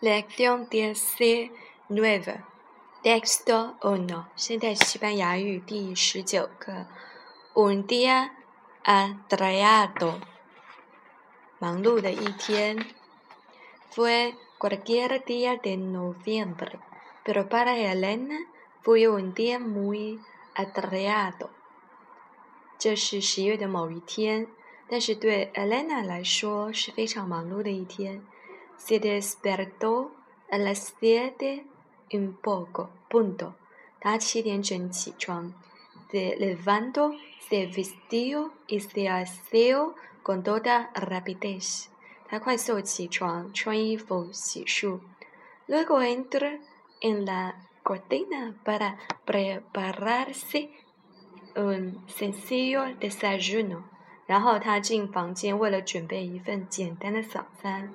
Lección diecinueve, texto uno，现在西班牙语第十九课。Un día atreado，忙碌的一天。Fue cualquier día de noviembre，pero p Alena，r a e fue un día muy atreado。这是十月的某一天，但是对 e l e n a 来说是非常忙碌的一天。se despertó a las siete un poco. Punto. Se levantó, se vestió y se aseó con toda rapidez. Luego entró en la cortina para prepararse un sencillo desayuno. 然后他进房间，为了准备一份简单的早餐。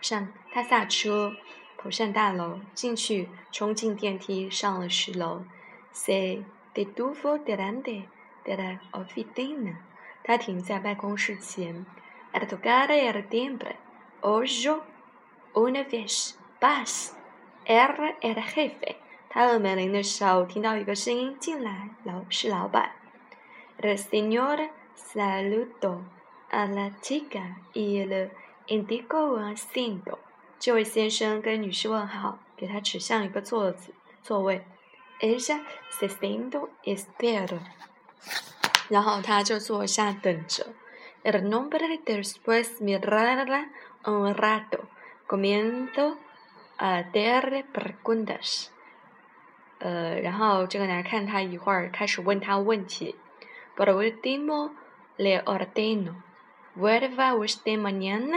上，他下车，跑上大楼，进去，冲进电梯，上了十楼。Se de d u f o de lande de la oficina。他停在办公室前。El togar el d i m b r e ojo un aviso b a s era el h e f i 他摁门铃的时候，听到一个声音进来，老是老板。El señor saludó a la chica y el Indigo Singh，这位先生跟女士问好，给她指向一个座子座位。Ella se sentó El nombre después mirarla un rato, comiendo a darle preguntas。呃，然后这个男看他一会儿，开始问他问题。Por último le ordeno, vuelva usted mañana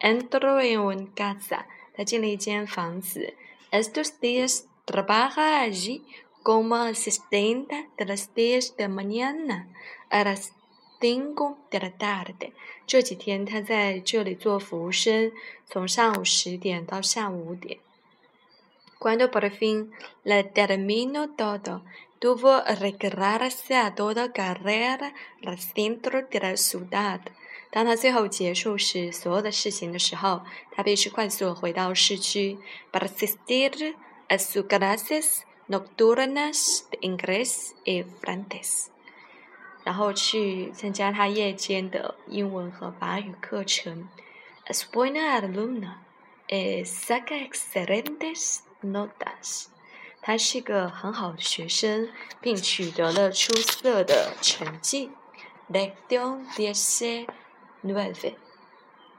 entró en un Estos días trabaja allí como asistente de las diez de mañana a las cinco de la tarde。这几天他在这里做服务生，从上午十点到下午五点。Cuando por fin le terminó todo, tuvo que regresar a toda carrera al centro de la ciudad。当他最后结束时，所有的事情的时候，他必须快速回到市区，para estudiar sus clases nocturnas de inglés y francés，然后去参加他夜间的英文和法语课程。e s n a a l u m n a es saca excelentes notas，他是一个很好的学生，并取得了出色的成绩。De todo este 9.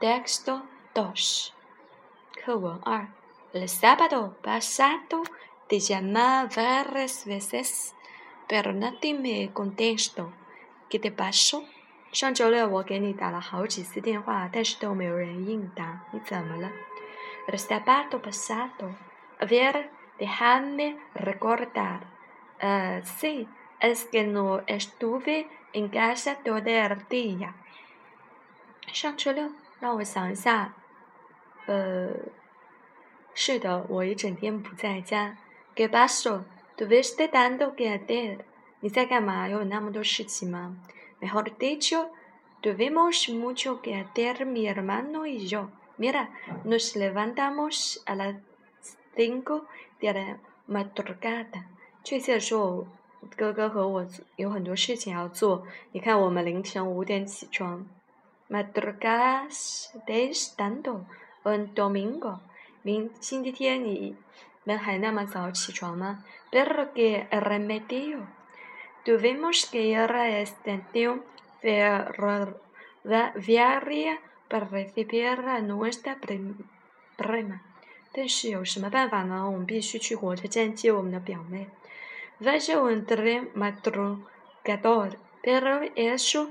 Texto 2. 课文 2. Ah. El sábado pasado te llamé varias veces, pero no me contesto. ¿Qué te pasó? 上周六我给你打了好几次电话，但是都没有人应答。你怎么了？El sábado pasado. A ver, déjame recordar. Ah, sí, es que no estuve en casa todo el día. 上周六，让我想一下，呃，是的，我一整天不在家。¿Qué has hecho? Debíste tanto quedar. 你在干嘛？要有那么多事情吗？Mejor dicho, debemos mucho quedar mi hermano y yo. Mira, nos levantamos a las cinco de la madrugada. 就是说，哥哥和我有很多事情要做。你看，我们凌晨五点起床。Ma trascas de estando un domingo, 星星期天你，们还那么早起床吗？Pero que r e m e t i o tuvimos que ir a esteión ferroviaria para recibir a nuestra prima. 但是有什么办法呢？我们必须去火车站接我们的表妹。Vaya un t r e m a t r u a d o r pero eso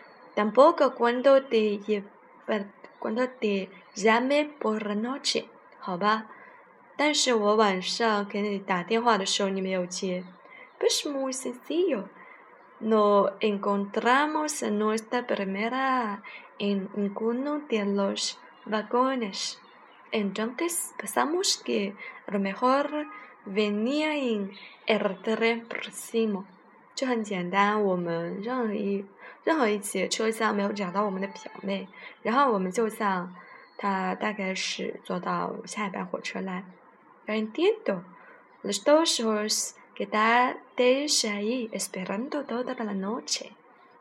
Tampoco cuando te, cuando te llame por la noche? Pues muy sencillo. Nos encontramos en nuestra primera en ninguno de los vagones. Entonces pensamos que a lo mejor venía en el tren próximo. 就很简单，我们任何一任何一节车厢没有找到我们的表妹，然后我们就像她大概是坐到下一班火车来。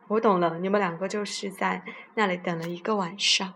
我懂了，你们两个就是在那里等了一个晚上。